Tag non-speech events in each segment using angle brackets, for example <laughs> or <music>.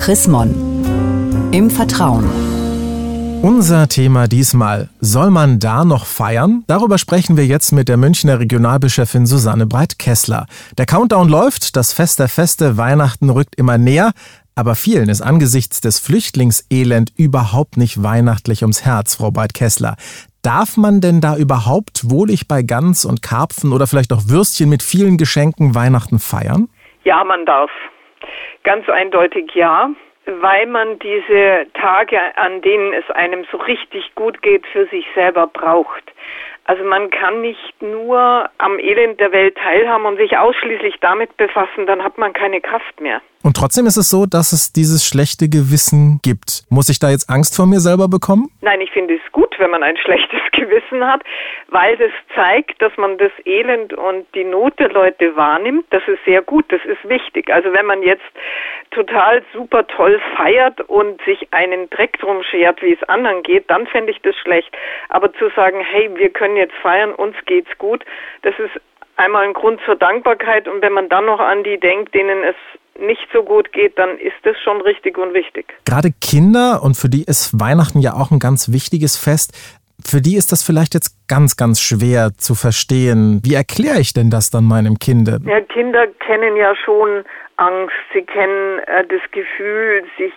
Chris Mon. Im Vertrauen. Unser Thema diesmal. Soll man da noch feiern? Darüber sprechen wir jetzt mit der Münchner Regionalbischöfin Susanne Breit-Kessler. Der Countdown läuft, das Fest der Feste, Weihnachten rückt immer näher. Aber vielen ist angesichts des Flüchtlingselend überhaupt nicht weihnachtlich ums Herz, Frau Breit-Kessler. Darf man denn da überhaupt wohlig bei Gans und Karpfen oder vielleicht auch Würstchen mit vielen Geschenken Weihnachten feiern? Ja, man darf. Ganz eindeutig ja, weil man diese Tage, an denen es einem so richtig gut geht, für sich selber braucht. Also man kann nicht nur am Elend der Welt teilhaben und sich ausschließlich damit befassen, dann hat man keine Kraft mehr. Und trotzdem ist es so, dass es dieses schlechte Gewissen gibt. Muss ich da jetzt Angst vor mir selber bekommen? Nein, ich finde es gut, wenn man ein <laughs> schlechtes Gewissen hat, weil das zeigt, dass man das Elend und die Not der Leute wahrnimmt. Das ist sehr gut, das ist wichtig. Also wenn man jetzt total super toll feiert und sich einen Dreck drum schert, wie es anderen geht, dann fände ich das schlecht. Aber zu sagen, hey, wir können jetzt feiern, uns geht's gut, das ist einmal ein Grund zur Dankbarkeit und wenn man dann noch an die denkt, denen es nicht so gut geht, dann ist das schon richtig und wichtig. Gerade Kinder, und für die ist Weihnachten ja auch ein ganz wichtiges Fest, für die ist das vielleicht jetzt ganz, ganz schwer zu verstehen. Wie erkläre ich denn das dann meinem Kind? Ja, Kinder kennen ja schon Angst. Sie kennen äh, das Gefühl, sich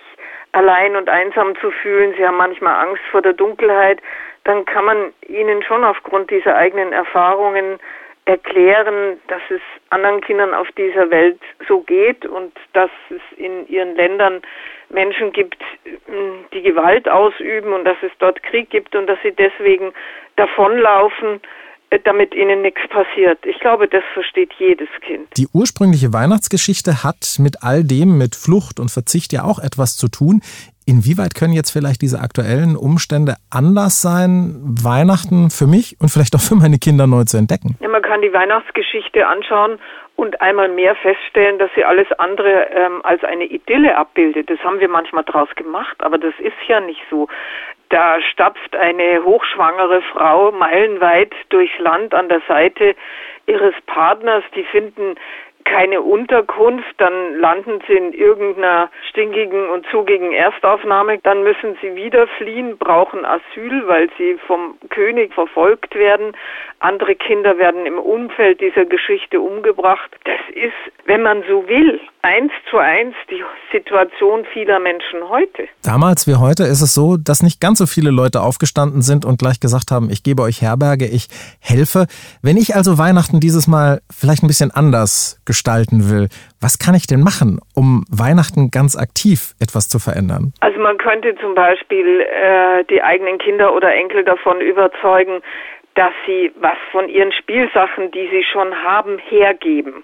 allein und einsam zu fühlen. Sie haben manchmal Angst vor der Dunkelheit. Dann kann man ihnen schon aufgrund dieser eigenen Erfahrungen erklären, dass es anderen Kindern auf dieser Welt so geht und dass es in ihren Ländern Menschen gibt, die Gewalt ausüben und dass es dort Krieg gibt und dass sie deswegen davonlaufen, damit ihnen nichts passiert. Ich glaube, das versteht jedes Kind. Die ursprüngliche Weihnachtsgeschichte hat mit all dem, mit Flucht und Verzicht ja auch etwas zu tun. Inwieweit können jetzt vielleicht diese aktuellen Umstände anders sein, Weihnachten für mich und vielleicht auch für meine Kinder neu zu entdecken? Ja, man kann die Weihnachtsgeschichte anschauen und einmal mehr feststellen, dass sie alles andere ähm, als eine Idylle abbildet. Das haben wir manchmal draus gemacht, aber das ist ja nicht so. Da stapft eine hochschwangere Frau meilenweit durchs Land an der Seite ihres Partners. Die finden keine Unterkunft, dann landen sie in irgendeiner stinkigen und zugigen Erstaufnahme, dann müssen sie wieder fliehen, brauchen Asyl, weil sie vom König verfolgt werden. Andere Kinder werden im Umfeld dieser Geschichte umgebracht. Das ist, wenn man so will, eins zu eins die Situation vieler Menschen heute. Damals wie heute ist es so, dass nicht ganz so viele Leute aufgestanden sind und gleich gesagt haben, ich gebe euch Herberge, ich helfe. Wenn ich also Weihnachten dieses Mal vielleicht ein bisschen anders gestalten will, was kann ich denn machen, um Weihnachten ganz aktiv etwas zu verändern? Also man könnte zum Beispiel äh, die eigenen Kinder oder Enkel davon überzeugen, dass sie was von ihren Spielsachen, die sie schon haben, hergeben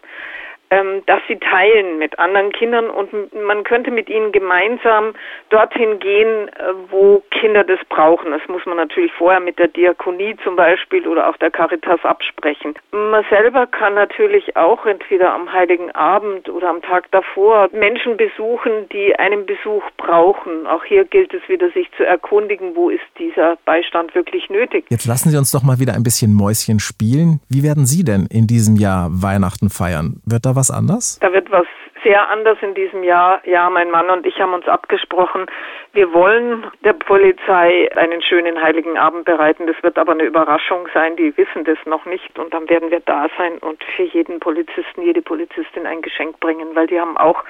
ähm, dass sie teilen mit anderen Kindern und man könnte mit ihnen gemeinsam dorthin gehen, äh, wo Kinder das brauchen. Das muss man natürlich vorher mit der Diakonie zum Beispiel oder auch der Caritas absprechen. Man selber kann natürlich auch entweder am Heiligen Abend oder am Tag davor Menschen besuchen, die einen Besuch brauchen. Auch hier gilt es wieder, sich zu erkundigen, wo ist dieser Beistand wirklich nötig. Jetzt lassen Sie uns doch mal wieder ein bisschen Mäuschen spielen. Wie werden Sie denn in diesem Jahr Weihnachten feiern? Wird da was anders? Da wird was sehr anders in diesem Jahr. Ja, mein Mann und ich haben uns abgesprochen, wir wollen der Polizei einen schönen heiligen Abend bereiten. Das wird aber eine Überraschung sein. Die wissen das noch nicht und dann werden wir da sein und für jeden Polizisten, jede Polizistin ein Geschenk bringen, weil die haben auch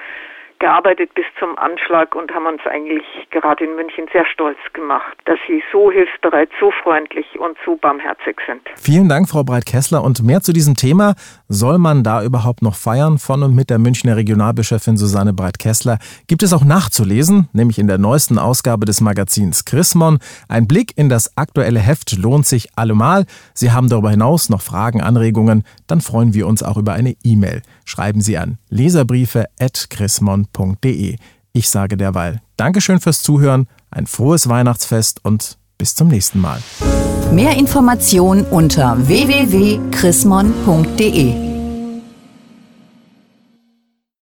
gearbeitet bis zum Anschlag und haben uns eigentlich gerade in München sehr stolz gemacht, dass sie so hilfsbereit, so freundlich und so barmherzig sind. Vielen Dank, Frau Breit-Kessler. Und mehr zu diesem Thema, soll man da überhaupt noch feiern, von und mit der Münchner Regionalbischöfin Susanne Breit-Kessler, gibt es auch nachzulesen, nämlich in der neuesten Ausgabe des Magazins Chrismon. Ein Blick in das aktuelle Heft lohnt sich allemal. Sie haben darüber hinaus noch Fragen, Anregungen, dann freuen wir uns auch über eine E-Mail. Schreiben Sie an leserbriefe.chrismon.de. Ich sage derweil Dankeschön fürs Zuhören, ein frohes Weihnachtsfest und bis zum nächsten Mal. Mehr Informationen unter www.chrismon.de